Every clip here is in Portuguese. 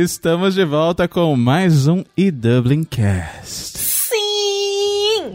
Estamos de volta com mais um e Dublin Cast.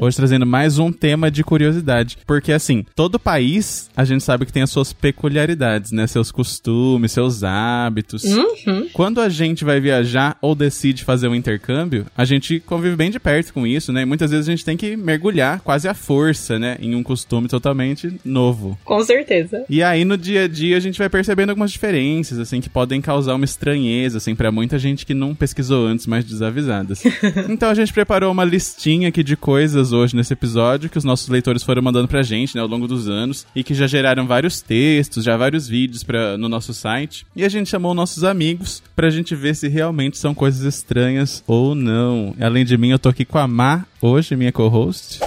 Hoje trazendo mais um tema de curiosidade. Porque, assim, todo país, a gente sabe que tem as suas peculiaridades, né? Seus costumes, seus hábitos. Uhum. Quando a gente vai viajar ou decide fazer um intercâmbio, a gente convive bem de perto com isso, né? E muitas vezes a gente tem que mergulhar quase à força, né? Em um costume totalmente novo. Com certeza. E aí, no dia a dia, a gente vai percebendo algumas diferenças, assim, que podem causar uma estranheza, assim, pra muita gente que não pesquisou antes, mais desavisadas. então a gente preparou uma listinha aqui de coisas hoje nesse episódio que os nossos leitores foram mandando pra gente, né, ao longo dos anos, e que já geraram vários textos, já vários vídeos pra, no nosso site. E a gente chamou nossos amigos pra gente ver se realmente são coisas estranhas ou não. Além de mim, eu tô aqui com a Má, hoje, minha co-host.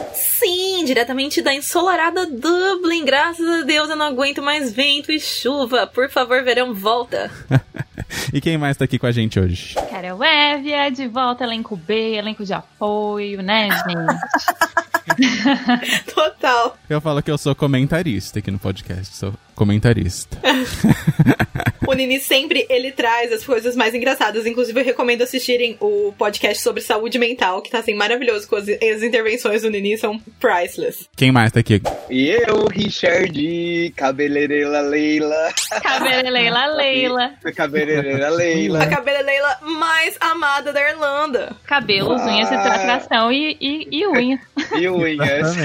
Diretamente da ensolarada Dublin. Graças a Deus eu não aguento mais vento e chuva. Por favor, verão, volta. e quem mais tá aqui com a gente hoje? Carol Évia, de volta, elenco B, elenco de apoio, né, gente? Total. Eu falo que eu sou comentarista aqui no podcast, sou comentarista. o Nini sempre ele traz as coisas mais engraçadas. Inclusive, eu recomendo assistirem o podcast sobre saúde mental, que tá assim maravilhoso com as, as intervenções do Nini são priceless. Quem mais tá aqui? E eu, Richard, cabeleireira Leila. Cabeleireira Leila. cabeleireira Leila. A cabeleireira mais amada da Irlanda. Cabelos, unhas, retratação e, e, e unha. E unhas.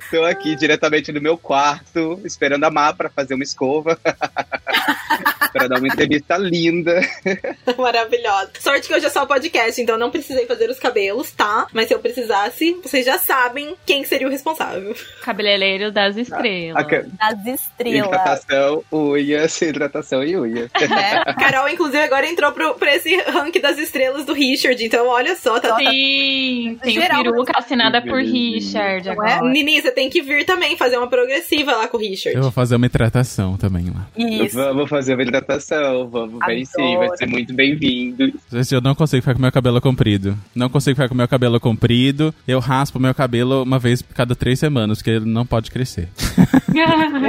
Estou aqui diretamente no meu quarto, esperando a Má pra fazer uma escova. para dar uma entrevista linda. Maravilhosa. Sorte que hoje é só podcast, então não precisei fazer os cabelos, tá? Mas se eu precisasse, vocês já sabem quem seria o responsável. Cabeleireiro das estrelas. Das estrelas. Hidratação, unhas, hidratação e unhas. É. Carol, inclusive, agora entrou pro, pra esse rank das estrelas do Richard, então olha só. Tá, Sim, tem Geral, peruca assinada por Richard agora. É? Nini, você tem que vir também fazer uma progressiva lá com o Richard. Eu vou fazer uma hidratação também lá. Isso. Vamos fazer uma hidratação, vamos bem sim, vai ser muito bem-vindo. Eu não consigo ficar com meu cabelo comprido. Não consigo ficar com meu cabelo comprido. Eu raspo meu cabelo uma vez cada três semanas, porque ele não pode crescer.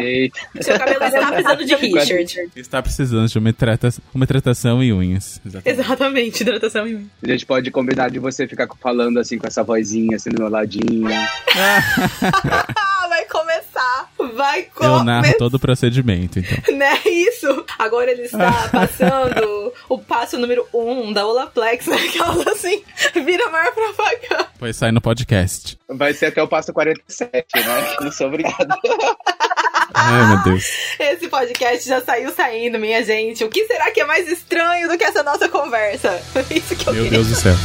Eita. Seu cabelo está precisando de Richard. Está precisando de uma, hidratação, uma hidratação e unhas. Exatamente. Exatamente, hidratação e unhas. A gente pode combinar de você ficar falando assim com essa vozinha, assim do meu ladinho. vai começar. Vai começar. Todo o procedimento, então. Né, isso. Agora ele está passando o passo número 1 um da Olaplex, né? Aquelas assim, vira maior propaganda. Pois sai no podcast. Vai ser até o passo 47, né? Não sou obrigado. Ai, meu Deus. Esse podcast já saiu saindo, minha gente. O que será que é mais estranho do que essa nossa conversa? Isso que eu Meu queria. Deus do céu.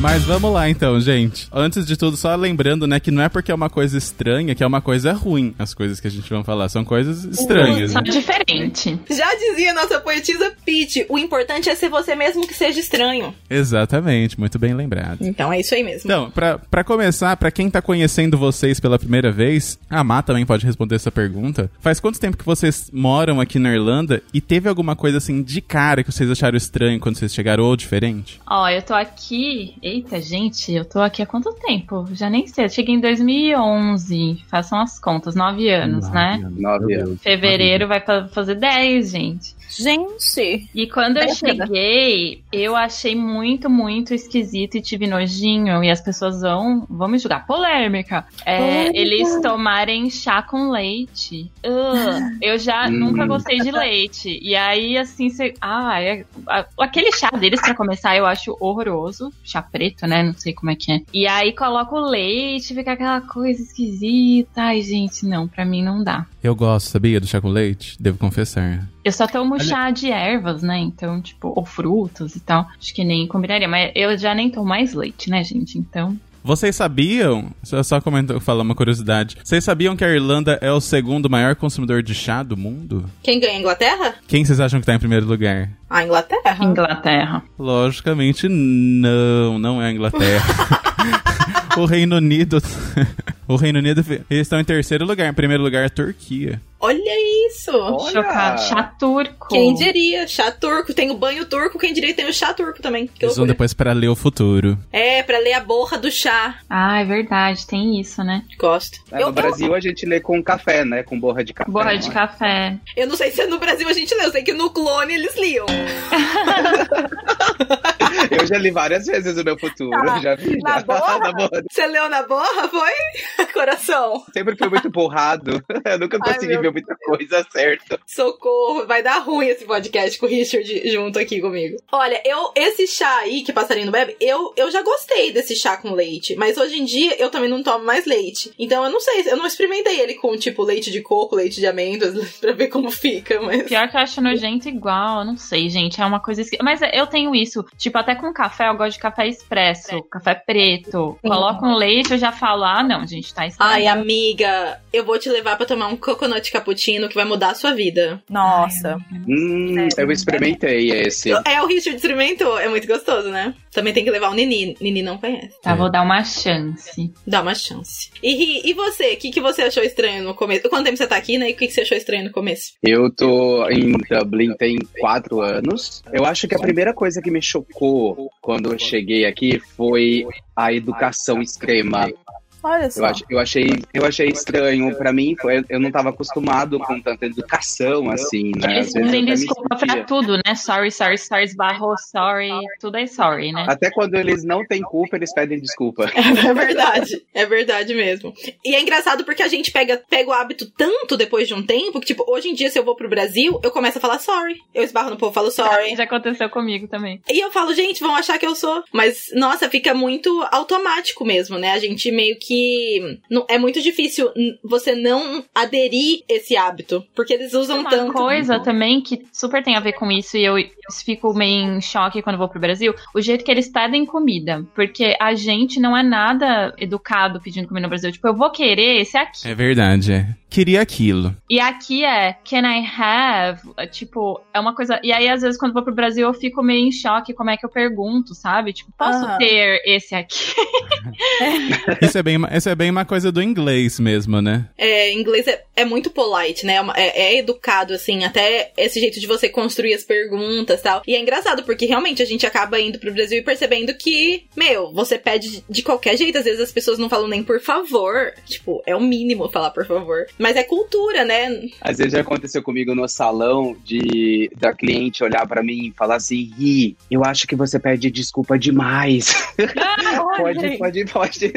Mas vamos lá então, gente. Antes de tudo, só lembrando, né, que não é porque é uma coisa estranha que é uma coisa ruim. As coisas que a gente vai falar são coisas estranhas. São né? diferentes. Já dizia nossa poetisa Pete, o importante é ser você mesmo que seja estranho. Exatamente, muito bem lembrado. Então é isso aí mesmo. Então, pra, pra começar, pra quem tá conhecendo vocês pela primeira vez, a Má também pode responder essa pergunta. Faz quanto tempo que vocês moram aqui na Irlanda e teve alguma coisa assim de cara que vocês acharam estranho quando vocês chegaram ou diferente? Ó, eu tô aqui Eita, gente, eu tô aqui há quanto tempo? Já nem sei. Eu cheguei em 2011. Façam as contas, nove anos, nove né? Anos. Nove anos. Fevereiro vai fazer dez, gente. Gente! E quando eu cheguei, eu achei muito, muito esquisito e tive nojinho. E as pessoas vão, vão me julgar. Polêmica. É, eles tomarem chá com leite. Uh, eu já Hum. nunca gostei de leite. E aí, assim, você. Ah, é, a- aquele chá deles, pra começar, eu acho horroroso. Chá preto, né? Não sei como é que é. E aí coloca o leite, fica aquela coisa esquisita. Ai, gente, não, pra mim não dá. Eu gosto, sabia, do chá com leite? Devo confessar. Eu só tomo chá de ervas, né? Então, tipo, ou frutas e tal. Acho que nem combinaria. Mas eu já nem tomo mais leite, né, gente? Então. Vocês sabiam, só, só comentar, falar uma curiosidade, vocês sabiam que a Irlanda é o segundo maior consumidor de chá do mundo? Quem ganha? A Inglaterra? Quem vocês acham que tá em primeiro lugar? A Inglaterra. Inglaterra. Logicamente, não, não é a Inglaterra. o Reino Unido. o Reino Unido, eles estão em terceiro lugar. Em primeiro lugar, a Turquia. Olha isso! Olha. Chocado. Chá turco. Quem diria? Chá turco. Tem o banho turco, quem diria que tem o chá turco também. Que Eles vão depois pra ler o futuro. É, pra ler a borra do chá. Ah, é verdade, tem isso, né? Gosto. É, eu, no Brasil a gente lê com café, né? Com borra de café. Borra não de é? café. eu, eu não sei se no Brasil a gente lê, eu sei que no clone eles liam. Eu já li várias vezes o meu futuro. Tá. Já vi. Na já. borra? Na borra. Você leu na borra, foi? Coração. Sempre fui muito borrado. Eu nunca Ai, consegui ver muita coisa certa. Socorro, vai dar ruim esse podcast com o Richard junto aqui comigo. Olha, eu esse chá aí que passarinho bebe, eu, eu já gostei desse chá com leite, mas hoje em dia eu também não tomo mais leite. Então eu não sei, eu não experimentei ele com tipo leite de coco, leite de amêndoas pra ver como fica, mas Pior que eu acho nojento igual, eu não sei, gente. É uma coisa. Mas eu tenho isso. Tipo, até com café, eu gosto de café expresso, café preto. Coloco um leite, eu já falo, ah, não, gente, tá estragado. Ai, amiga, eu vou te levar pra tomar um coconut cappuccino que vai mudar a sua vida. Nossa. Hum, eu experimentei esse. É, o Richard experimentou, é muito gostoso, né? Também tem que levar o Nini. Nini não conhece. Tá, vou dar uma chance. Dá uma chance. E, Ri, e você? O que, que você achou estranho no começo? Quanto tempo você tá aqui, né? E o que, que você achou estranho no começo? Eu tô em Dublin tem quatro anos. Eu acho que a primeira coisa que me chocou quando eu cheguei aqui foi a educação extrema. Olha só. Eu, ach- eu achei, eu achei estranho. Pra mim, foi, eu não estava acostumado com tanta educação assim, né? Eles pedem desculpa pra tudo, né? Sorry, sorry, sorry, esbarrou, sorry. Tudo é sorry, né? Até quando eles não têm culpa, eles pedem desculpa. É verdade. É verdade mesmo. E é engraçado porque a gente pega, pega o hábito tanto depois de um tempo que, tipo, hoje em dia, se eu vou pro Brasil, eu começo a falar sorry. Eu esbarro no povo, falo sorry. Já aconteceu comigo também. E eu falo, gente, vão achar que eu sou. Mas, nossa, fica muito automático mesmo, né? A gente meio que. Não- é muito difícil você não aderir esse hábito. Porque eles usam Uma tanto. coisa também que super tem a ver com isso e eu fico meio em choque quando vou pro Brasil, o jeito que eles pedem comida. Porque a gente não é nada educado pedindo comida no Brasil. Tipo, eu vou querer esse aqui. É verdade, é. Queria aquilo. E aqui é can I have? É, Tipo, é uma coisa. E aí, às vezes, quando vou pro Brasil, eu fico meio em choque como é que eu pergunto, sabe? Tipo, posso Aham. ter esse aqui? Isso é, bem, isso é bem uma coisa do inglês mesmo, né? É, inglês é, é muito polite, né? É uma- É, é educado, assim, até esse jeito de você construir as perguntas e tal. E é engraçado, porque realmente a gente acaba indo pro Brasil e percebendo que, meu, você pede de qualquer jeito. Às vezes as pessoas não falam nem por favor. Tipo, é o mínimo falar por favor. Mas é cultura, né? Às vezes já aconteceu comigo no salão de da cliente olhar pra mim e falar assim: Ri, eu acho que você pede desculpa demais. pode, pode, pode.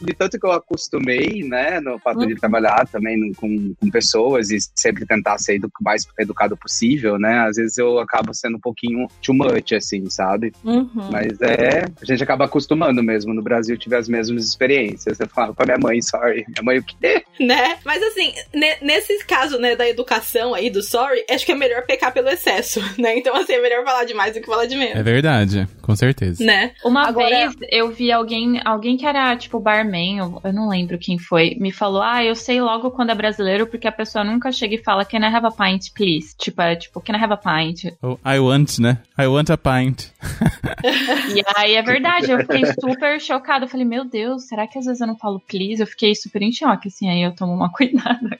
De, de tanto que eu acostumei, né, no fato de trabalhar também no- com, com pessoas e sempre tentar ser edu mais educado possível, né? Às vezes eu acabo sendo um pouquinho too much, assim, sabe? Uhum. Mas é, a gente acaba acostumando mesmo. No Brasil eu tive as mesmas experiências. Eu falava com a minha mãe, sorry. Minha mãe, o quê? Né? Mas assim, ne- nesse caso, né, da educação aí, do sorry, acho que é melhor pecar pelo excesso, né? Então, assim, é melhor falar demais do que falar de É menos. verdade, com certeza. Né? Uma Agora- vez eu vi alguém, alguém que era tipo barman, eu, eu não lembro quem foi, me falou: Ah, eu sei logo quando é brasileiro, porque a pessoa nunca chega e fala Can I have a pint, please? Tipo, é tipo, Can I have a pint? Oh, I want, né? I want a pint. E aí é verdade, eu fiquei super chocada. Eu falei, meu Deus, será que às vezes eu não falo please? Eu fiquei super em choque, assim, aí eu tomo uma cuidada.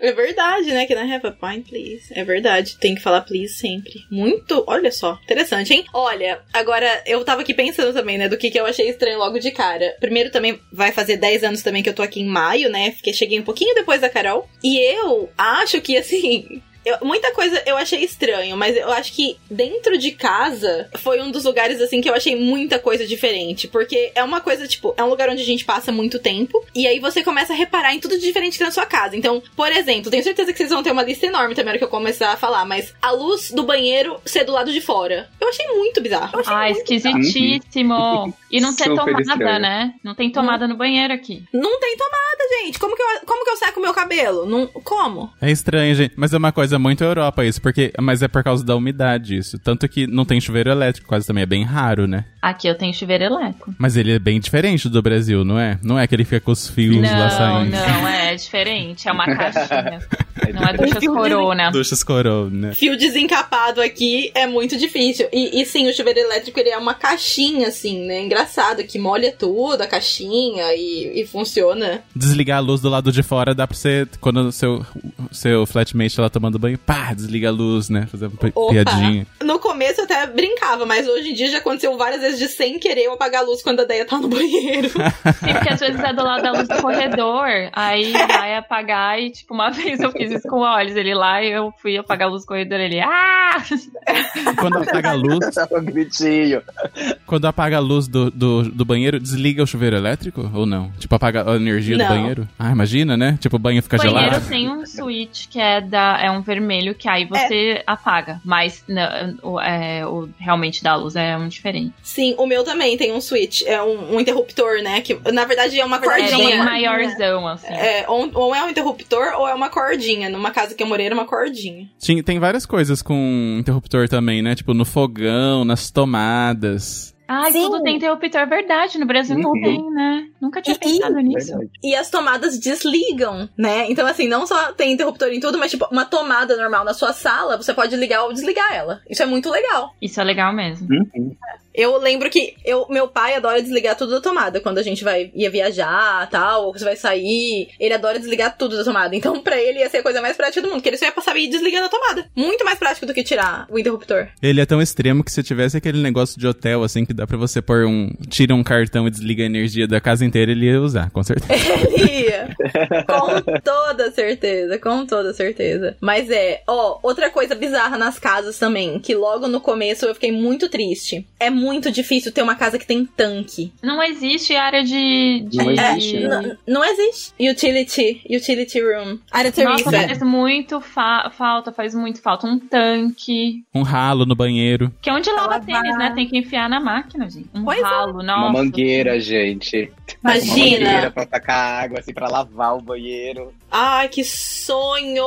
É verdade, né? Can I have a pint, please? É verdade. Tem que falar please sempre. Muito. Olha só. Interessante, hein? Olha, agora eu tava aqui pensando também, né? Do que, que eu achei estranho logo de cara. Primeiro também vai fazer 10 anos também que eu tô aqui em maio, né? Porque cheguei um pouquinho depois da Carol. E eu acho que, assim. Eu- muita coisa eu achei estranho, mas eu acho que dentro de casa foi um dos lugares, assim, que eu achei muita coisa diferente. Porque é uma coisa, tipo, é um lugar onde a gente passa muito tempo. E aí você começa a reparar em tudo de diferente que tem na sua casa. Então, por exemplo, tenho certeza que vocês vão ter uma lista enorme também na hora que eu começar a falar, mas a luz do banheiro ser do lado de fora. Eu achei muito bizarro. Eu achei Ah, muito esquisitíssimo. E não ter Super tomada, estranho. né? Não tem tomada no banheiro aqui. Não tem tomada, gente. Como que eu, como que eu seco o meu cabelo? Não, como? É estranho, gente. Mas é uma coisa coisa muito Europa isso, porque mas é por causa da umidade isso. Tanto que não tem chuveiro elétrico, quase também é bem raro, né? Aqui eu tenho chuveiro elétrico. Mas ele é bem diferente do Brasil, não é? Não é que ele fica com os fios lá Não, saindo. não, é diferente. É uma caixinha. Não é duchas corona. Duchas corona. Fio desencapado aqui é muito difícil. E, e sim, o chuveiro elétrico ele é uma caixinha, assim, né? Engraçado, que molha tudo, a caixinha e, e funciona. Desligar a luz do lado de fora dá pra você, quando o seu, seu flatmate lá tomando banho, pá, desliga a luz, né? Fazer uma Opa. piadinha. No começo eu até brincava, mas hoje em dia já aconteceu várias vezes de sem querer eu apagar a luz quando a Deia tá no banheiro. Sim, porque às vezes é do lado da luz do corredor. Aí vai apagar e, tipo, uma vez eu fiz isso com o Olhos. Ele lá e eu fui apagar a luz do corredor. Ele, ah! Quando apaga a luz, o gritinho. quando apaga a luz do, do, do banheiro, desliga o chuveiro elétrico ou não? Tipo, apaga a energia Não. do banheiro? Ah, imagina, né? Tipo, o banho fica O banheiro gelado. tem um switch que é, da, é um vermelho que aí você apaga. Mas não, o, é, o realmente da luz é um diferente. Sim, o meu também tem um switch, é um, um interruptor, né? Que na verdade é uma É cordinha. bem maiorzão, assim. É, ou, ou é um interruptor ou é uma cordinha. Numa casa que eu morei era uma cordinha. Tinha, tem várias coisas com interruptor também, né? Tipo, no fogão, nas tomadas. Sim. tudo tem interruptor, é verdade. No Brasil não Uhum. tem, né? Nunca tinha E- pensado nisso. Verdade. E as tomadas desligam, né? Então, assim, não só tem interruptor em tudo, mas, tipo, uma tomada normal na sua sala, você pode ligar ou desligar ela. Isso é muito legal. Isso é legal mesmo. Uhum. Eu lembro que eu, meu pai adora desligar tudo da tomada. Quando a gente vai ia viajar tal, ou você vai sair, ele adora desligar tudo da tomada. Então, pra ele ia ser a coisa mais prática do mundo, que ele só ia passar e ir desligando a tomada. Muito mais prático do que tirar o interruptor. Ele é tão extremo que se tivesse aquele negócio de hotel, assim, que dá pra você pôr um. Tira um cartão e desliga a energia da casa inteira, ele ia usar, com certeza. Ele ia. com toda certeza, com toda certeza. Mas é, ó, outra coisa bizarra nas casas também, que logo no começo eu fiquei muito triste. É muito difícil ter uma casa que tem tanque. Não existe área de. de... Não existe, É, n- não existe. Utility, utility room. Área Nossa, serviço. faz muito fa- falta, faz muito falta. Um tanque. Um ralo no banheiro. Que é onde lava tênis, né? Tem que enfiar na máquina, gente. Um Pois é. ralo, nossa. Uma mangueira, gente. Uma mangueira Imagina. pra tacar água, assim, pra lavar o banheiro. Ai, que sonho!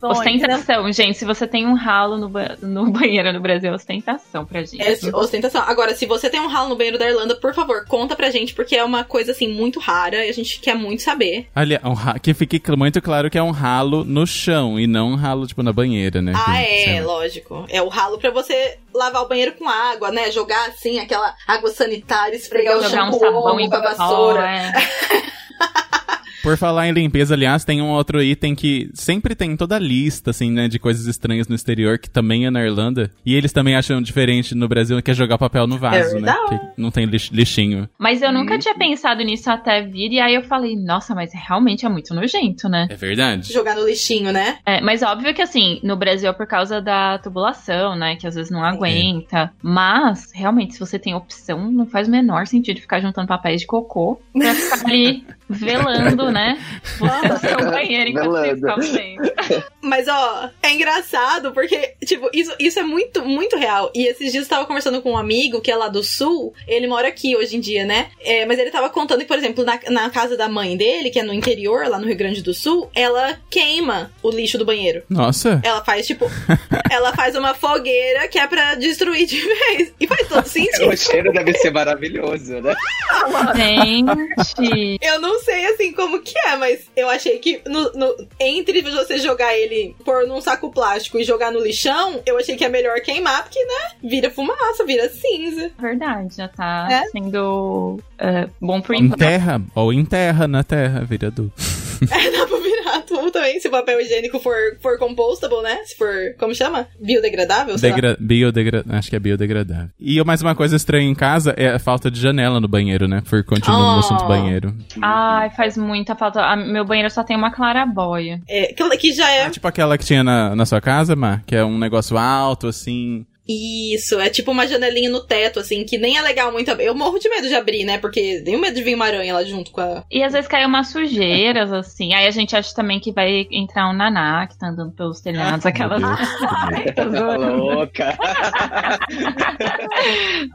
Ostentação, gente. Se você tem um ralo no, ba- no banheiro no Brasil, é ostentação pra gente. É ostentação. Agora, se você tem um ralo no banheiro da Irlanda, por favor, conta pra gente, porque é uma coisa, assim, muito rara e a gente quer muito saber. Ali, um que fique muito claro que é um ralo no chão e não um ralo, tipo, na banheira, né? Ah, é, lógico. É o ralo pra você lavar o banheiro com água, né? Jogar, assim, aquela água sanitária, esfregar o Jogar um com a vassoura. é. Por falar em limpeza, aliás, tem um outro item que sempre tem em toda a lista, assim, né, de coisas estranhas no exterior, que também é na Irlanda. E eles também acham diferente no Brasil, que é jogar papel no vaso, né? verdade. Que não tem lix- lixinho. Mas eu nunca Uhum. tinha pensado nisso até vir, e aí eu falei, nossa, mas realmente é muito nojento, né? É verdade? Jogar no lixinho, né? É, mas óbvio que assim, no Brasil é por causa da tubulação, né? Que às vezes não aguenta. Mas, realmente, se você tem opção, não faz o menor sentido ficar juntando papéis de cocô pra ficar ali velando, né? Você no seu banheiro enquanto. Mas, ó, é engraçado porque, tipo, isso, isso é muito, muito real. E esses dias eu tava conversando com um amigo que é lá do sul. Ele mora aqui hoje em dia, né? É, mas ele tava contando que, por exemplo, na, na casa da mãe dele, que é no interior, lá no Rio Grande do Sul, ela queima o lixo do banheiro. Nossa. Ela faz, tipo, ela faz uma fogueira que é pra destruir de vez. E faz todo sentido. O cheiro deve ser maravilhoso, né? Gente. Eu não sei assim como que é, mas eu achei que no, no- entre você jogar ele, pôr num saco plástico e jogar no lixão, eu achei que é melhor queimar, porque, né? Vira fumaça, vira cinza. Verdade, já tá É? sendo é, bom por enquanto. Enterra, ou enterra na terra, vira adulto. É, dá pra tudo também, se o papel higiênico for, for compostable, né? Se for, como chama? Biodegradável, sei lá. Degra biodegra acho que é biodegradável. E mais uma coisa estranha em casa é a falta de janela no banheiro, né? Por continuar no Oh. assunto banheiro. Ai, faz muita falta. A- meu banheiro só tem uma clarabóia. É, que, que já é É tipo aquela que tinha na, na sua casa, Mar, que é um negócio alto, assim. Isso, é tipo uma janelinha no teto, assim, que nem é legal muito. Eu morro de medo de abrir, né? Porque tenho medo de vir uma aranha lá junto com a. E às vezes cai umas sujeiras, assim. Aí a gente acha também que vai entrar um naná que tá andando pelos telhados, aquelas. Ai, tô Tá zoando, louca.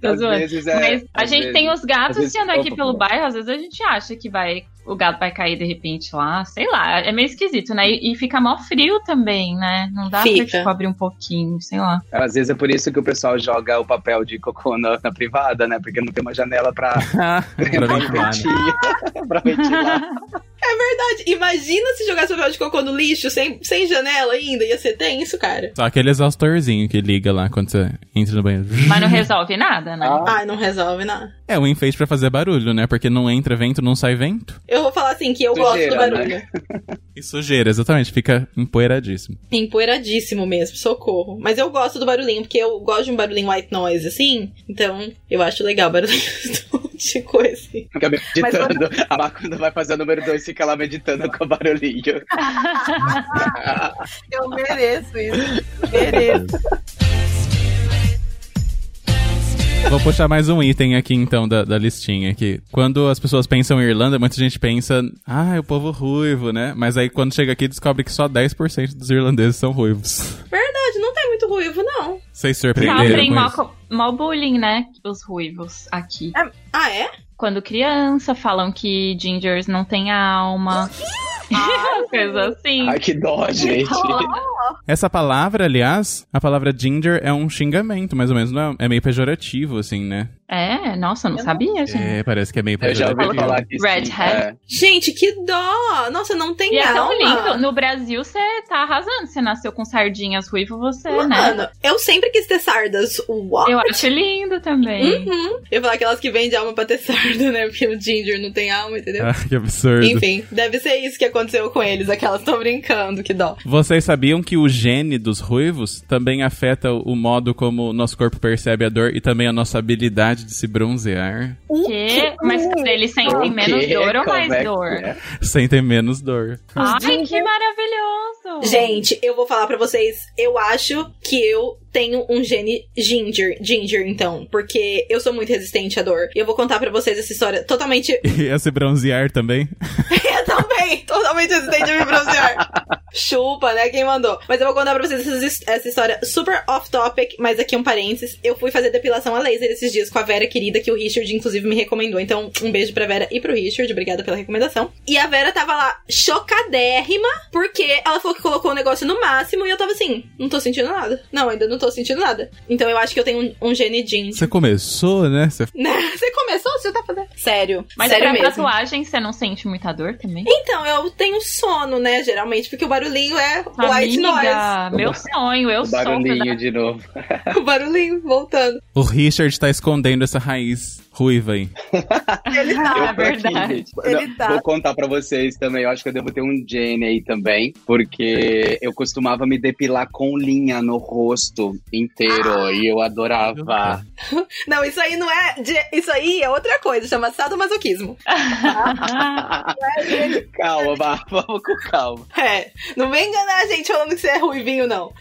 tô Às zoando. vezes é- Mas a gente vezes- tem os gatos vezes- que andam aqui opa, pelo bairro, às vezes a gente acha que vai o gato vai cair de repente lá, sei lá, é meio esquisito, né? E, e fica mó frio também, né? Não dá Fica. pra tipo, abrir um pouquinho, sei lá. Às vezes é por isso que o pessoal joga o papel de cocô na, na privada, né? Porque não tem uma janela pra, pra ventilar, né? pra ventilar. Verdade. Imagina se jogasse papel de cocô no lixo sem, sem janela ainda. Ia ser tenso, cara. Só aquele exaustorzinho que liga lá quando você entra no banheiro. Mas não resolve nada, né? Ah. Ai, não resolve nada. É um enfeite pra fazer barulho, né? Porque não entra vento, não sai vento. Eu vou falar assim que eu gosto do Sujeira, barulho. né? E sujeira, exatamente. Fica empoeiradíssimo. Empoeiradíssimo mesmo, socorro. Mas eu gosto do barulhinho, porque eu gosto de um barulhinho white noise, assim. Então, eu acho legal o barulhinho de coisa. assim. Fica meditando. A Má, quando vai fazer o número 2, fica lá meditando com o barulhinho. Eu mereço isso. Mereço. Vou puxar mais um item aqui, então, da, da listinha. Que quando as pessoas pensam em Irlanda, muita gente pensa, ah, é o povo ruivo, né? Mas aí quando chega aqui, descobre que só 10% dos irlandeses são ruivos. Verdade, não tem ruivo, não. Vocês surpreenderam Sofrem mó bullying, né? Os ruivos aqui. Ah, é? Quando criança, falam que gingers não têm alma. Coisa assim. Ai, que dó, gente. Essa palavra, aliás, a palavra ginger é um xingamento, mais ou menos. Não é, é meio pejorativo, assim, né? É, nossa, eu não sabia, gente. É, parece que é meio Eu já ouvi falar que sim. Redhead. É. Gente, que dó! Nossa, não tem E é tão alma. lindo. No Brasil, você tá arrasando. Você nasceu com sardinhas ruivo, você, né? Mano, eu sempre quis ter sardas. What? Eu acho lindo também. Uhum. Eu ia falar aquelas que vendem alma pra ter sarda, né? Porque o Ginger não tem alma, entendeu? Ah, que absurdo. Enfim, deve ser isso que aconteceu com eles. Aquelas estão brincando, que dó. Vocês sabiam que o gene dos ruivos também afeta o modo como o nosso corpo percebe a dor e também a nossa habilidade de se bronzear? Que? Mas eles sentem O menos quê? dor ou Como mais é dor? é? Sentem menos dor. Ai, que maravilhoso! Gente, eu vou falar pra vocês. Eu acho que eu tenho um gene ginger, ginger então, porque eu sou muito resistente à dor. E eu vou contar pra vocês essa história totalmente E a se bronzear também? Eu também, totalmente resistente a me bronzear. Chupa, né? Quem mandou? Mas eu vou contar pra vocês essa, essa história super off-topic, mas aqui um parênteses. Eu fui fazer depilação a laser esses dias com a Vera querida, que o Richard, inclusive, me recomendou. Então, um beijo pra Vera e pro Richard. Obrigada pela recomendação. E a Vera tava lá chocadérrima, porque ela falou que colocou o negócio no máximo e eu tava assim, não tô sentindo nada. Não, ainda não tô sentindo nada. Então eu acho que eu tenho um, um gene ginger. Você começou, né? Você... Né? Você começou? Você tá fazendo? Sério. Mas sério pra mesmo. tatuagem, você não sente muita dor também? Então, eu tenho sono, né, geralmente, porque o barulhinho é white noise. Meu sonho, eu O sou barulhinho de novo. O barulhinho voltando. O Richard tá escondendo essa raiz ruiva aí. Ele tá. É Eu aqui, verdade. gente. Ele Não, tá. Vou contar pra vocês também. Eu acho que eu devo ter um gene aí também. Porque eu costumava me depilar com linha no rosto inteiro. E eu adorava. Não, isso aí não é. Isso aí é outra coisa, chama sadomasoquismo. calma, Bá, vamos com calma. É. Não vem enganar a gente falando que você é ruivinho, não.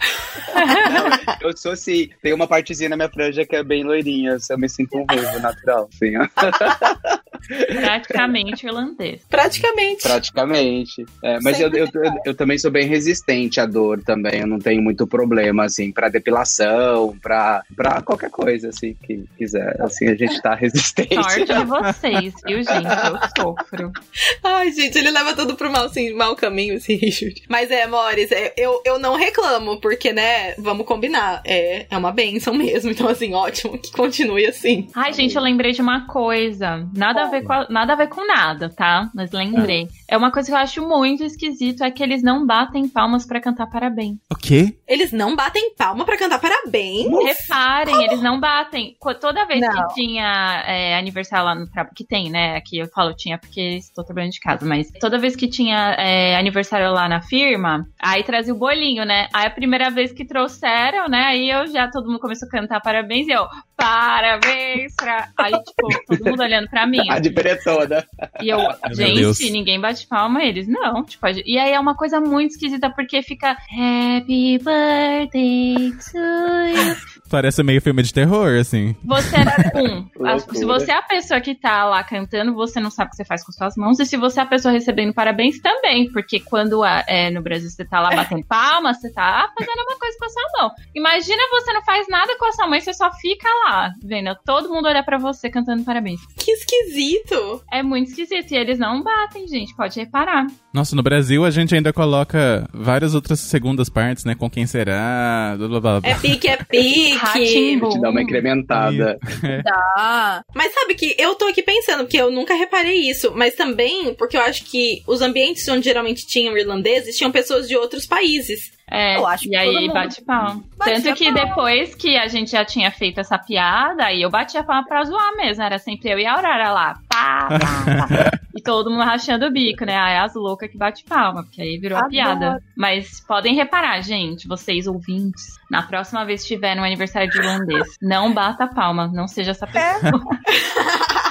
Eu sou assim. Tem uma partezinha na minha franja que é bem loirinha. Eu me sinto um ruivo natural. Sim, ó. Praticamente irlandês. Praticamente. praticamente. É, mas eu, eu, eu, eu também sou bem resistente à dor também. Eu não tenho muito problema, assim, pra depilação, pra, pra qualquer coisa, assim, que quiser. Assim, a gente tá resistente. Sorte de vocês, viu, gente? Eu sofro. Ai, gente, ele leva tudo pro mal, assim, mau caminho, esse Richard. Mas é, Morris, é, eu, eu não reclamo, porque, né, vamos combinar. É, é uma benção mesmo. Então, assim, ótimo que continue assim. Ai, gente, eu lembrei de uma coisa. Nada a ver com, a- nada, a ver com nada, tá? Mas lembrei. É uma coisa que eu acho muito esquisito, é que eles não batem palmas pra cantar parabéns. O quê? Eles não batem palma pra cantar parabéns. Reparem, eles não batem. Toda vez Não. que tinha é, aniversário lá no trabalho, que tem, né? Aqui eu falo tinha porque estou trabalhando de casa, mas toda vez que tinha é, aniversário lá na firma, aí trazia o bolinho, né? Aí a primeira vez que trouxeram, né? Aí eu já, todo mundo começou a cantar parabéns e eu, parabéns pra. Aí, tipo, todo mundo olhando pra mim. A de toda. E eu, gente, ninguém bate palma, eles não. Tipo, e aí é uma coisa muito esquisita, porque fica Happy birthday to you. Parece meio filme de terror, assim. Você é um. se você é a pessoa que tá lá cantando, você não sabe o que você faz com suas mãos. E se você é a pessoa recebendo parabéns, também. Porque quando a- é, no Brasil você tá lá batendo palmas, você tá fazendo uma coisa com a sua mão. Imagina você não faz nada com a sua mão e você só fica lá, vendo todo mundo olhar pra você cantando parabéns. Que esquisito. É muito esquisito. E eles não batem, gente. Pode reparar. Nossa, no Brasil a gente ainda coloca várias outras segundas partes, né? Com quem será, blá blá blá. blá. É pique, é pique. Ratimbo. Te dá uma incrementada. Tá. Mas sabe que eu tô aqui pensando, porque eu nunca reparei isso, mas também porque eu acho que os ambientes onde geralmente tinham irlandeses tinham pessoas de outros países. É, Eu acho e que aí todo mundo bate palma. Tanto que palma. depois que a gente já tinha feito essa piada, aí eu batia palma pra zoar mesmo. Era sempre eu e a Aurora lá. Pá, pá, pá. e todo mundo rachando o bico, né? Aí as loucas que bate palma, porque aí virou a Adoro. piada. Mas podem reparar, gente, vocês ouvintes, na próxima vez que tiver no aniversário de irlandês, não bata palma, não seja essa pessoa.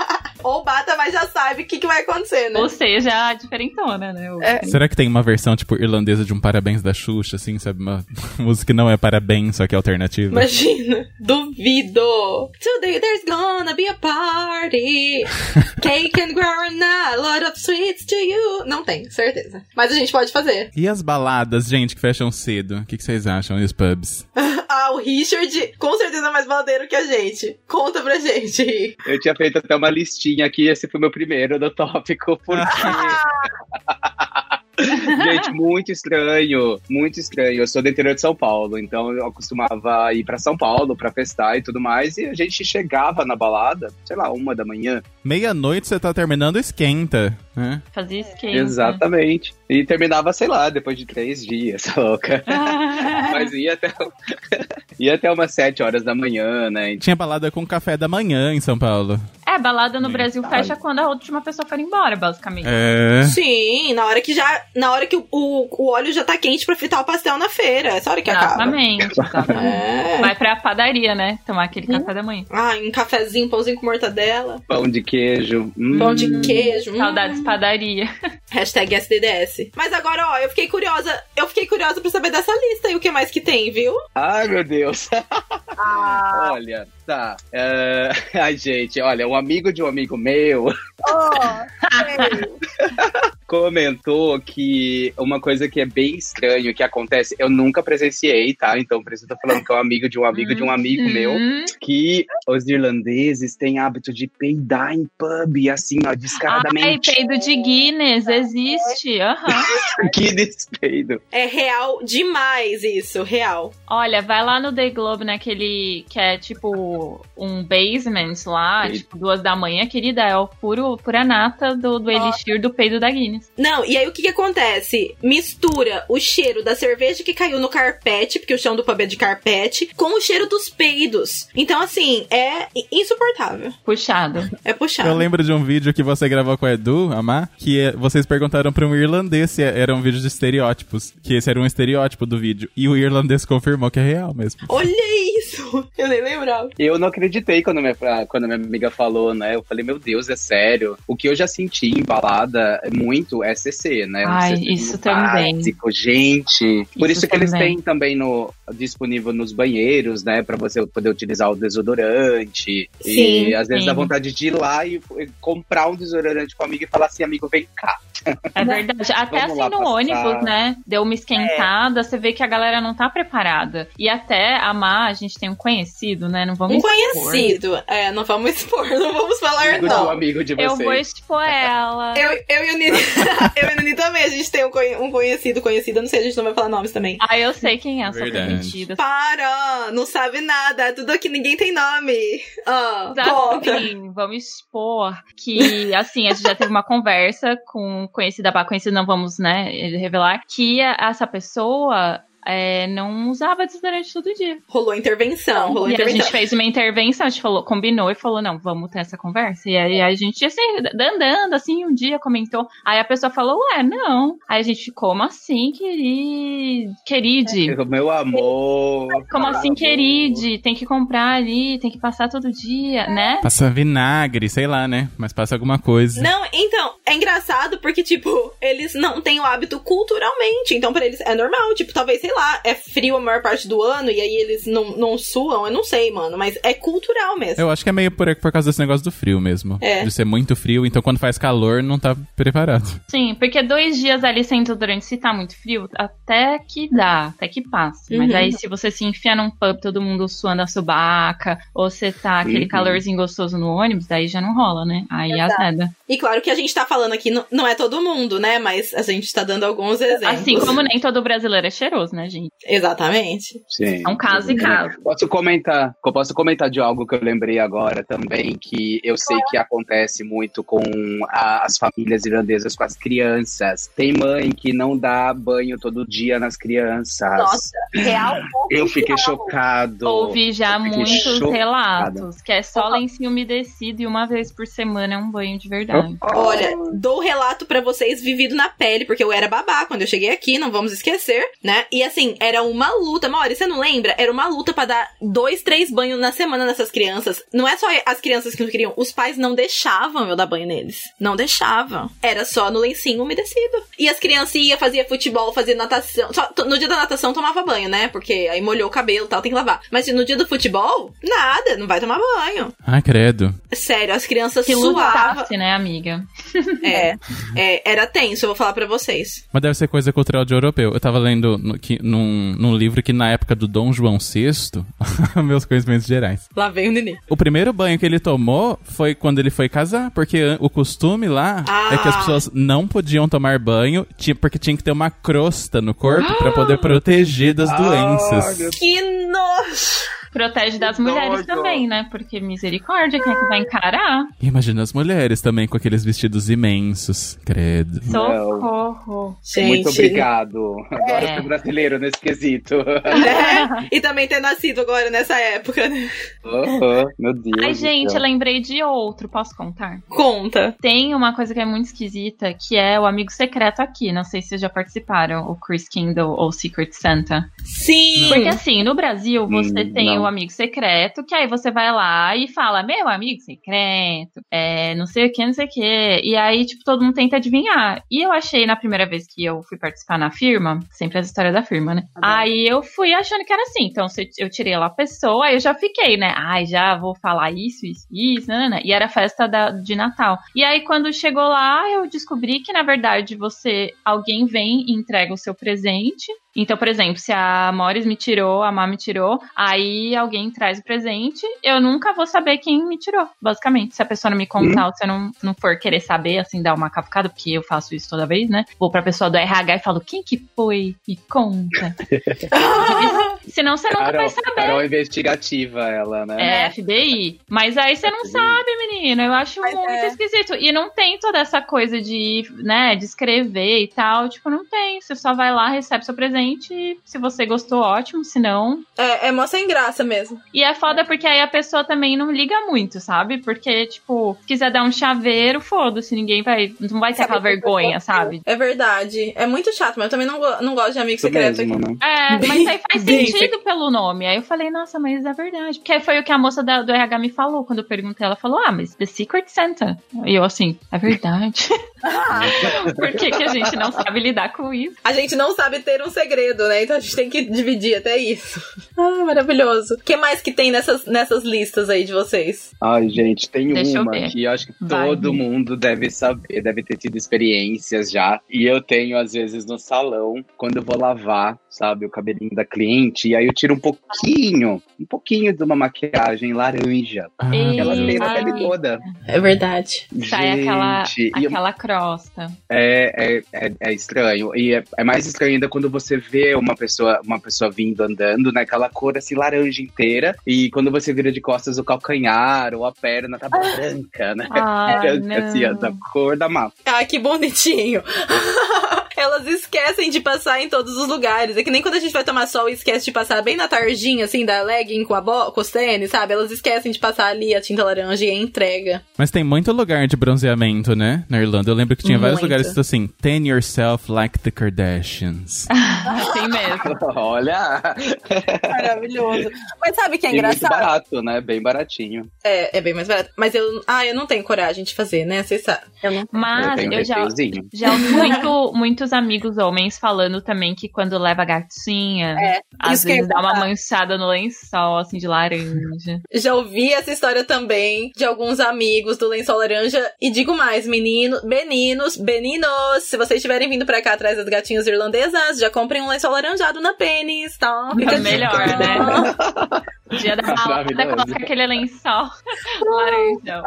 Ou bata, mas já sabe o que, que vai acontecer, né? Ou seja, a diferentona, né? O- É. Será que tem uma versão, tipo, irlandesa de um parabéns da Xuxa, assim, sabe? Uma música que não é parabéns, só que é alternativa. Imagina. Duvido. Today there's gonna be a party. Cake and a lot of sweets to you. Não tem, certeza. Mas a gente pode fazer. E as baladas, gente, que fecham cedo? O que, que vocês acham? E os pubs? Ah, o Richard com certeza é mais baladeiro que a gente. Conta pra gente. Eu tinha feito até uma listinha aqui, esse foi meu primeiro do tópico, porque. Gente, muito estranho, muito estranho. Eu sou do interior de São Paulo, então eu costumava ir pra São Paulo pra festar e tudo mais, e a gente chegava na balada, sei lá, uma da manhã. Meia-noite você tá terminando, esquenta, né? Fazia skate. Exatamente. E terminava, sei lá, depois de três dias, louca. Mas ia até, ia até umas sete horas da manhã, né? Tinha balada com café da manhã em São Paulo. É, balada no. Brasil fecha quando a última pessoa for embora, basicamente. É. Sim, na hora que já. Na hora que o, o, óleo já tá quente pra fritar o pastel na feira. Essa hora que acaba. Exatamente, exatamente. É. Vai pra padaria, né? Tomar aquele café da manhã. Ah, um cafezinho, pãozinho com mortadela. Pão de queijo. hum. Pão de queijo. hum. Saudades padaria. Hashtag SDDS. Mas agora, ó, eu fiquei curiosa. Eu fiquei curiosa pra saber dessa lista e o que mais que tem, viu? Ai, meu Deus. Ah, Olha, tá. É, Ai, gente, olha, um amigo de um amigo meu oh, comentou que uma coisa que é bem estranho que acontece, eu nunca presenciei, tá? Então, por isso eu tô falando que é um amigo de um amigo de um amigo meu, Hum. que os irlandeses têm hábito de peidar em pub, assim, ó, Ai, descaradamente. peido de Guinness, existe. Aham. que despeido. É real demais isso, real. Olha, vai lá no The Globe, naquele que é tipo um basement lá, Eita. tipo duas da manhã, querida, é o puro, pura nata do, do elixir do peido da Guinness. Não, e aí o que que acontece? Mistura o cheiro da cerveja que caiu no carpete, porque o chão do pub é de carpete, com o cheiro dos peidos. Então, assim, é insuportável. Puxado. É puxado. Eu lembro de um vídeo que você gravou com o Edu, Amar, que é- vocês perguntaram pra um irlandês se era um vídeo de estereótipos. Que esse era um estereótipo do vídeo. E o irlandês confirmou que é real mesmo. Olha isso! Eu nem lembrava. Eu não acreditei quando minha, quando minha amiga falou, né? Eu falei, meu Deus, é sério. O que eu já senti em balada muito é CC, né? Um Ai, CC isso também. básico, gente. Por isso, Isso que eles também. têm também no, disponível nos banheiros, né? Pra você poder utilizar o desodorante. Sim, e às vezes sim. dá vontade de ir lá e, e comprar um desodorante pro amigo e falar assim, amigo, vem cá. É verdade. Até Vamos assim no passar. ônibus, né? Deu uma esquentada, você vê que a galera não tá preparada. E até a Má, a gente tem um conhecido, né? Não vamos Um expor. conhecido. É, não vamos expor, não vamos falar, Amigo de um não. amigo de Eu vocês. vou expor ela. Eu, eu e o Nini. eu e o Nini também, a gente tem um, um conhecido, conhecido, eu não sei, a gente não vai falar nomes também. Ah, eu sei quem é, Verdade. permitida. Para! Não sabe nada, é tudo aqui, ninguém tem nome. Ah. Exatamente. Vamos expor que, assim, a gente já teve uma conversa com conhecida, conhecida não vamos, né, revelar, que essa pessoa é, não usava desodorante todo dia. Rolou intervenção, rolou E a intervenção. gente fez uma intervenção, a gente falou, combinou e falou, não, vamos ter essa conversa. E aí a gente, assim, andando, assim, um dia comentou. Aí a pessoa falou, ué, não. Aí a gente, como assim, querido? Queride? Meu amor. Como assim, amor. queride? Tem que comprar ali, tem que passar todo dia, né? Passa vinagre, sei lá, né? Mas passa alguma coisa. Não, então, é engraçado porque, tipo, eles não têm o hábito culturalmente. Então, pra eles é normal. Tipo, talvez, sei lá, é frio a maior parte do ano e aí eles não, não suam. Eu não sei, mano. Mas é cultural mesmo. Eu acho que é meio por, por causa desse negócio do frio mesmo. É. De ser muito frio, então quando faz calor, não tá preparado. Sim, porque dois dias ali sem desodorante, se tá muito frio, até que dá, até que passa. Mas Uhum. aí se você se enfia num pub, todo mundo suando a subaca, ou você tá aquele Uhum. calorzinho gostoso no ônibus, daí já não rola, né? Aí Exato. azeda. E claro que a gente tá falando aqui, não, não é todo mundo, né? Mas a gente tá dando alguns exemplos. Assim como nem todo brasileiro é cheiroso, né, gente? Exatamente. Sim. É um caso e caso. Posso comentar, eu posso comentar de algo que eu lembrei agora também, que eu sei que acontece muito com a- as famílias irlandesas com as crianças. Tem mãe que não dá banho todo dia nas crianças. Nossa, real. eu fiquei chocado. Ouvi já muitos chocada. relatos, que é só lencinho umedecido e uma vez por semana é um banho de verdade. Olha, dou relato pra vocês vivido na pele, porque eu era babá quando eu cheguei aqui, não vamos esquecer, né? E assim, era uma luta. Mauri, você não lembra? Era uma luta pra dar dois, três banhos na semana nessas crianças. Não é só as crianças que não queriam, os pais não deixavam eu dar banho neles. Não deixavam. Era só no lencinho umedecido. E as crianças iam, fazia futebol, fazia natação. Só, no dia da natação tomava banho, né? Porque aí molhou o cabelo e tal, tem que lavar. Mas no dia do futebol, nada, não vai tomar banho. Ah, credo. Sério, as crianças Que suavam. lutasse, né, amiga? É, é, era tenso, eu vou falar pra vocês. Mas deve ser coisa cultural de europeu. Eu tava lendo no- que, num, num livro que na época do Dom João VI, meus conhecimentos gerais. Lá vem o nenê. O primeiro banho que ele tomou foi quando ele foi casar, porque o costume lá Ah. é que as pessoas não podiam tomar banho, porque tinha que ter uma crosta no corpo pra poder proteger das Ah, doenças. Que nojo! Protege das Que mulheres também, né? Porque misericórdia, quem é que vai encarar? Imagina as mulheres também com aqueles vestidos imensos. Credo. Socorro. Gente. Muito obrigado. Adoro É. brasileiro nesse quesito. É, e também ter nascido agora nessa época, né? Aham, Meu Deus. Ai, gente, céu. eu lembrei de outro, posso contar? Conta. Tem uma coisa que é muito esquisita, que é o amigo secreto aqui. Não sei se vocês já participaram, o Chris Kindle ou Secret Santa. Sim! Porque assim, no Brasil, você Hum, tem não. o amigo secreto, que aí você vai lá e fala, meu amigo secreto, é, não sei o que, não sei o que. E aí, tipo, todo mundo tenta adivinhar. E eu achei na primeira vez que eu fui participar na firma, sempre as histórias da firma, né? Aí eu fui achando que era assim. Então, eu tirei lá a pessoa, aí eu já fiquei, né? Ai, já vou falar isso, isso, isso, né? né, né. E era festa da, de Natal. E aí, quando chegou lá, eu descobri que, na verdade, você. Alguém vem e entrega o seu presente. Então, por exemplo, se a Morris me tirou, a Má me tirou, aí alguém traz o presente, eu nunca vou saber quem me tirou, basicamente. Se a pessoa não me contar ou se eu não, não for querer saber, assim, dar uma cavucada, porque eu faço isso toda vez, né? Vou pra pessoa do RH e falo, quem que foi? Me conta. Senão você nunca vai saber. Carol investigativa, ela, né? É, FBI. Mas aí você não FBI. sabe, menino. Eu acho Mas muito é. esquisito. E não tem toda essa coisa de, né, de escrever e tal. Tipo, não tem. Você só vai lá, recebe seu presente. Se você gostou, ótimo. Se não. É, é mó sem graça mesmo. E é foda porque aí a pessoa também não liga muito, sabe? Porque, tipo, se quiser dar um chaveiro, foda-se. Ninguém vai. Não vai ter Sabe aquela vergonha, sabe? É verdade. É muito chato, mas eu também não, não gosto de amigo secreto mesmo, aqui. né? É, mas aí faz bem sentido pelo nome. Aí eu falei, nossa, mas é verdade. Porque foi o que a moça da- do RH me falou quando eu perguntei. Ela falou, ah, mas The Secret Santa. E eu assim, é verdade. Por que, que a gente não sabe lidar com isso? A gente não sabe ter um segredo, né? Então a gente tem que dividir até isso. Ah, maravilhoso. O que mais que tem nessas, nessas listas aí de vocês? Ai, gente, tem Deixa uma que eu acho que Vai. todo mundo deve saber, deve ter tido experiências já. E eu tenho, às vezes, no salão, quando eu vou lavar, sabe, o cabelinho da cliente, e aí eu tiro um pouquinho, um pouquinho de uma maquiagem laranja. Ah, Ela tem na pele toda. É verdade. Sai aquela, Gente, e eu- aquela crosta. é, é, é, é estranho. E é, é mais estranho ainda quando você vê uma pessoa, uma pessoa vindo andando, né? Aquela cor assim, laranja inteira. E quando você vira de costas o calcanhar ou a perna tá branca, né? Ai, assim, ó, da não. cor da mapa. Ah, que bonitinho. elas esquecem de passar em todos os lugares. É que nem quando a gente vai tomar sol e esquece de passar bem na tardinha, assim, da legging com, a bo com os tênis, sabe? Elas esquecem de passar ali a tinta laranja e a entrega. Mas tem muito lugar de bronzeamento, né? Na Irlanda. Eu lembro que tinha vários Muito. lugares que assim, tan yourself like the Kardashians. Tem mesmo. Olha! Maravilhoso. Mas sabe o que é E muito engraçado? barato, né? Bem baratinho. É, é bem mais barato. Mas eu. Ah, eu não tenho coragem de fazer, né? Vocês sabem. Eu não. Mas tenho eu já, já ouvi muito, muitos amigos homens falando também que quando leva gatinha, É, às vezes dá uma manchada no lençol, assim, de laranja. Já ouvi essa história também de alguns amigos do lençol laranja. E digo mais, menino, meninos, meninos, se vocês estiverem vindo pra cá atrás das gatinhas irlandesas, já comprem um lençol laranjado na pênis, tá? Fica dica. Melhor, né? Dia da balada, coloca aquele lençol laranjão.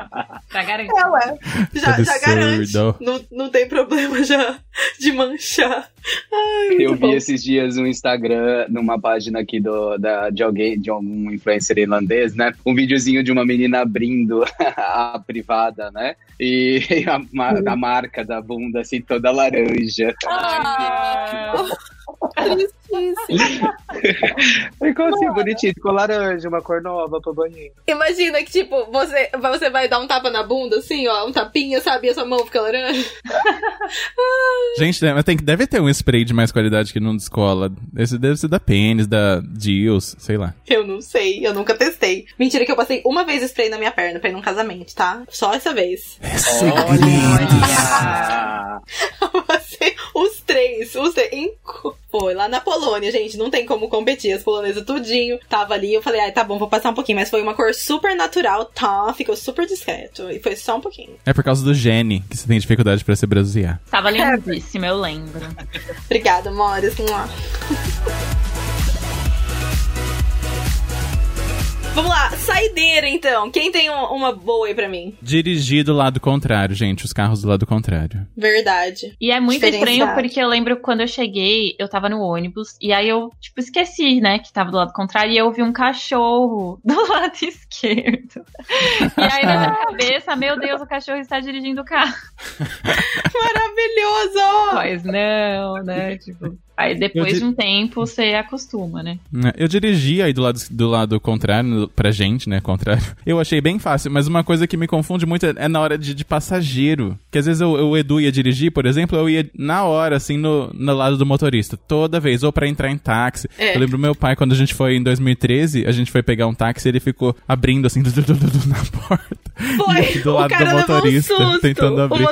Pra garantir. É, ué. Já, já garante. Não, não tem problema já de manchar. Ai, muito Eu vi bom. esses dias no Instagram, numa página aqui do, da, de alguém, de algum influencer irlandês, né? Um videozinho de uma menina abrindo a privada, né? E a, a marca da bunda, assim, toda laranja. Ah, tristíssimo. Ficou assim, bonitinho, ficou laranja, uma cor nova pro banheiro. Imagina que, tipo, você, você vai dar um tapa na bunda, assim, ó, um tapinha, sabe? E a sua mão fica laranja. Gente, né, mas tem, que- deve ter um spray de mais qualidade que não descola. Esse deve ser da Pênis, da Deals, sei lá. Eu não sei, eu nunca testei. Mentira que eu passei uma vez spray na minha perna pra ir num casamento, tá? Só essa vez. Olha! Passei os três, os três. em Foi lá na Polônia, gente. Não tem como competir. As polonesas tudinho. Tava ali, eu falei, ai, tá bom, vou passar um pouquinho. Mas foi uma cor super natural, tá? Ficou super discreto. E foi só um pouquinho. É por causa do gene que você tem dificuldade pra se bronzear. Tava lindíssima, eu lembro. Obrigada, Mores. Mua. Vamos lá, saideira então. Quem tem um- uma boa aí pra mim? Dirigir do lado contrário, gente. Os carros do lado contrário. Verdade. E é muito estranho porque eu lembro quando eu cheguei, eu tava no ônibus, e aí eu, tipo, esqueci, né, que tava do lado contrário, e eu vi um cachorro do lado esquerdo. E aí na minha cabeça, meu Deus, o cachorro está dirigindo o carro. Maravilhoso! Mas não, né, tipo... Aí depois di- de um tempo você acostuma, né? Né, Eu dirigi aí do lado, do lado contrário, pra gente, né? Contrário. Eu achei bem fácil, mas uma coisa que me confunde muito é é na hora de, de passageiro. Que às vezes eu, eu- o Edu ia dirigir, por exemplo, eu ia na hora, assim, no, no lado do motorista. Toda vez. Ou pra entrar em táxi. É. Eu lembro meu pai, quando a gente foi em 2013, a gente foi pegar um táxi ele ficou abrindo, assim, du- du- du- na porta. Foi! Do o lado do um motorista, susto. tentando O abrir. mo-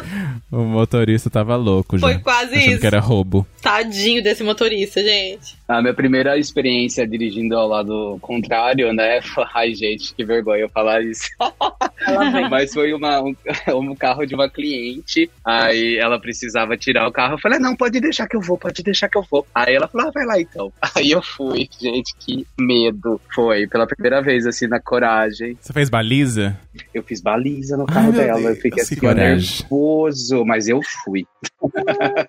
O motorista tava louco já. Foi quase isso. que era roubo. Tadinho desse motorista, gente. A minha primeira experiência dirigindo ao lado contrário, né? Ai, gente, que vergonha eu falar isso. Mas foi uma, um, um carro de uma cliente. Aí ela precisava tirar o carro. Eu falei, não, pode deixar que eu vou, pode deixar que eu vou. Aí ela falou, ah, vai lá então. Aí eu fui, gente, que medo. Foi pela primeira vez, assim, na coragem. Você fez baliza? Eu fiz baliza no Ai, carro meu dela. Eu Deus, fiquei que assim, nervoso, mas eu fui.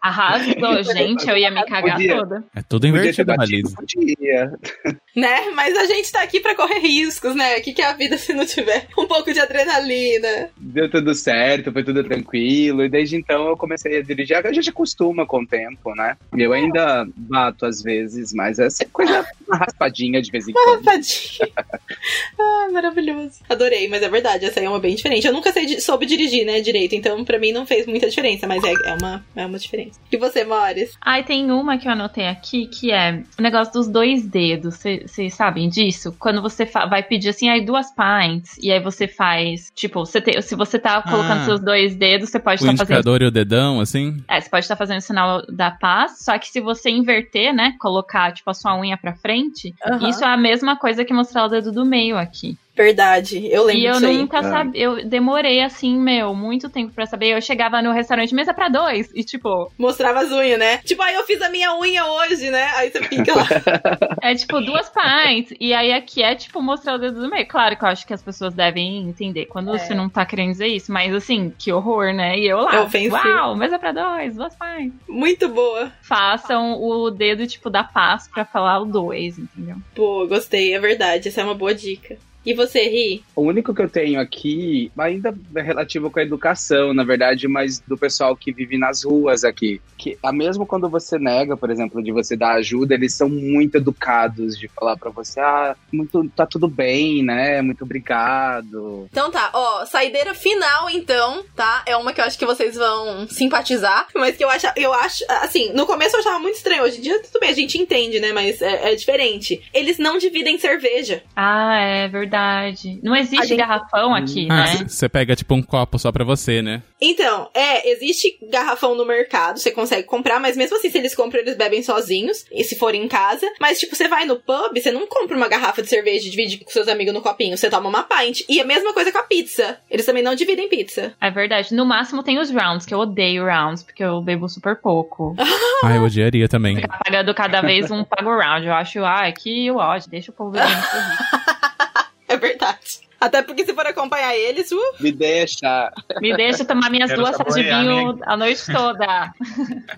Arrasou, gente, eu ia me cagar Podia. toda. É tudo invertido baliza. podia. Né? Mas a gente tá aqui pra correr riscos, né? O que, que é a vida se não tiver um pouco de adrenalina? Deu tudo certo, foi tudo tranquilo. E desde então eu comecei a dirigir. A gente acostuma com o tempo, né? Eu ainda bato às vezes, mas é sempre coisa uma raspadinha de vez em quando. tadinho. ah, maravilhoso. Adorei, mas é verdade, essa aí é uma bem diferente. Eu nunca sei, soube dirigir, né, direito, então pra mim não fez muita diferença, mas é, é, uma, é uma diferença. E você, Mores? Ai, tem uma que eu anotei aqui que é o negócio dos dois dedos. Vocês sabem disso? Quando você vai pedir assim, aí duas pints, e aí você faz, tipo, você te- se você tá colocando Ah. seus dois dedos, você pode O estar fazendo. indicador e o dedão, assim? É, você pode estar fazendo o sinal da paz, só que se você inverter, né, colocar, tipo, a sua unha pra frente, isso é a mesma coisa que mostrar o dedo do meio aqui. Verdade, eu lembro E eu nunca Ah. sabia, eu demorei, assim, meu, muito tempo pra saber. Eu chegava no restaurante, mesa pra dois, e tipo, Mostrava as unhas, né? Tipo, aí eu fiz a minha unha hoje, né? Aí você fica lá. É tipo duas pints. E aí aqui é tipo mostrar o dedo do meio. Claro que eu acho que as pessoas devem entender quando você não tá querendo dizer isso. Mas assim, que horror, né? E eu lá. É ofensivo. Uau, mesa pra dois, duas pints. Muito boa. Façam o dedo tipo da paz pra falar o dois, entendeu? Pô, gostei, é verdade. Essa é uma boa dica. E você ri? O único que eu tenho aqui, ainda é relativo com a educação, na verdade, mas do pessoal que vive nas ruas aqui. Que a mesmo quando você nega, por exemplo, de você dar ajuda, eles são muito educados de falar pra você, ah, muito, tá tudo bem, né? Muito obrigado. Então tá, ó, saideira final então, tá? É uma que eu acho que vocês vão simpatizar, mas que eu acho, eu acho, assim, no começo eu achava muito estranho, hoje em dia tudo bem, a gente entende, né? Mas é, é diferente. Eles não dividem cerveja. Ah, é verdade. Não existe gente- garrafão aqui, Ah, né? você pega tipo um copo só pra você, né? Então, é, existe garrafão no mercado, você consegue comprar, mas mesmo assim, se eles compram, eles bebem sozinhos, e se for em casa. Mas, tipo, você vai no pub, você não compra uma garrafa de cerveja e divide com seus amigos no copinho, você toma uma pint. E a mesma coisa com a pizza. Eles também não dividem pizza. É verdade. No máximo tem os rounds, que eu odeio rounds, porque eu bebo super pouco. Ah, eu odiaria também. Ficar pagando cada vez um pago round. Eu acho, ai, que ódio, deixa o povo bebendo isso aí. É verdade. Até porque se for acompanhar eles, uh, Me deixa. Me deixa tomar minhas Quero duas taças de vinho a noite toda.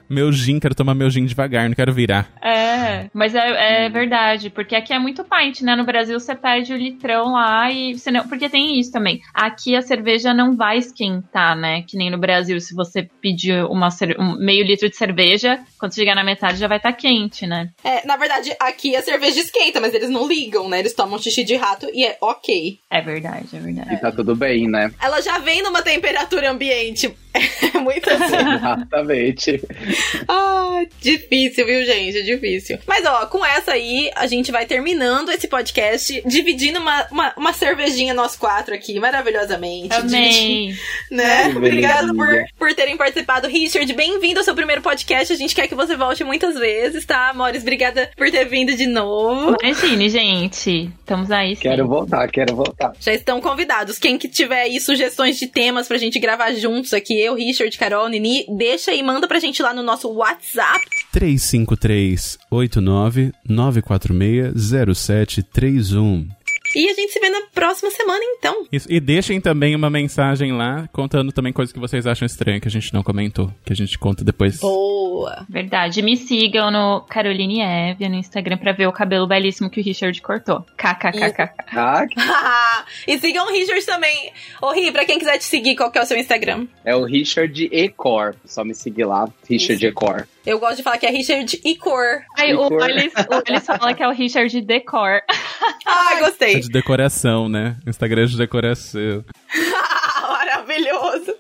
Meu gin, quero tomar meu gin devagar, não quero virar. É, mas é, é verdade, porque aqui é muito pint, né? No Brasil você pede o litrão lá e você não. Porque tem isso também. Aqui a cerveja não vai esquentar, né? Que nem no Brasil, se você pedir uma, um meio litro de cerveja, quando chegar na metade já vai estar quente, né? é, na verdade, aqui a cerveja esquenta, mas eles não ligam, né? Eles tomam xixi de rato e é ok. É verdade, é verdade. E tá tudo bem, né? Ela já vem numa temperatura ambiente. É muito assim. Exatamente. Ah, difícil, viu, gente? É difícil. Mas, ó, com essa aí, a gente vai terminando esse podcast, dividindo uma, uma, uma cervejinha nós quatro aqui, maravilhosamente. Amém. né? Que Obrigado por, por terem participado. Richard, bem-vindo ao seu primeiro podcast. A gente quer que você volte muitas vezes, tá? Mores, obrigada por ter vindo de novo. Imagine, gente. Estamos aí sim. Quero voltar, quero voltar. Já estão convidados. Quem que tiver aí sugestões de temas pra gente gravar juntos aqui, eu, Richard, Carol, Nini, deixa aí, manda pra gente lá no nosso WhatsApp. 353 89 946 0731. E a gente se vê na próxima semana, então. Isso. E deixem também uma mensagem lá, contando também coisas que vocês acham estranho, que a gente não comentou, que a gente conta depois. Boa. Verdade. Me sigam no Caroline Eve no Instagram pra ver o cabelo belíssimo que o Richard cortou. KKKK. Ah, e sigam o Richard também. Ô, Ri, pra quem quiser te seguir, qual que é o seu Instagram? é o Richard Ecor. Só me seguir lá, Richard Ecor. Eu gosto de falar que é Richard o cor? Alice, o Alice fala que é o Richard Decor. Ah, É gostei. de decoração, né? Instagram de decoração. Maravilhoso. Tô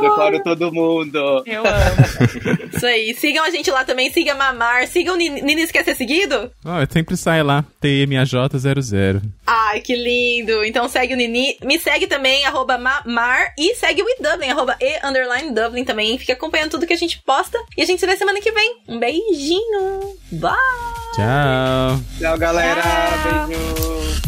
Decoro todo mundo. Eu amo. Isso aí. Sigam a gente lá também. Siga Mamar. Sigam o Nini. Nini quer ser seguido? Ó, sempre sai lá, TMAJ00. Ai, que lindo. Então segue o Nini. Me segue também, arroba Mamar. E segue o eDublin, arroba E underline Dublin também. Fica acompanhando tudo que a gente posta. E a gente se vê semana que vem. Um beijinho. Bye. Tchau. Tchau, galera. Tchau. Beijo.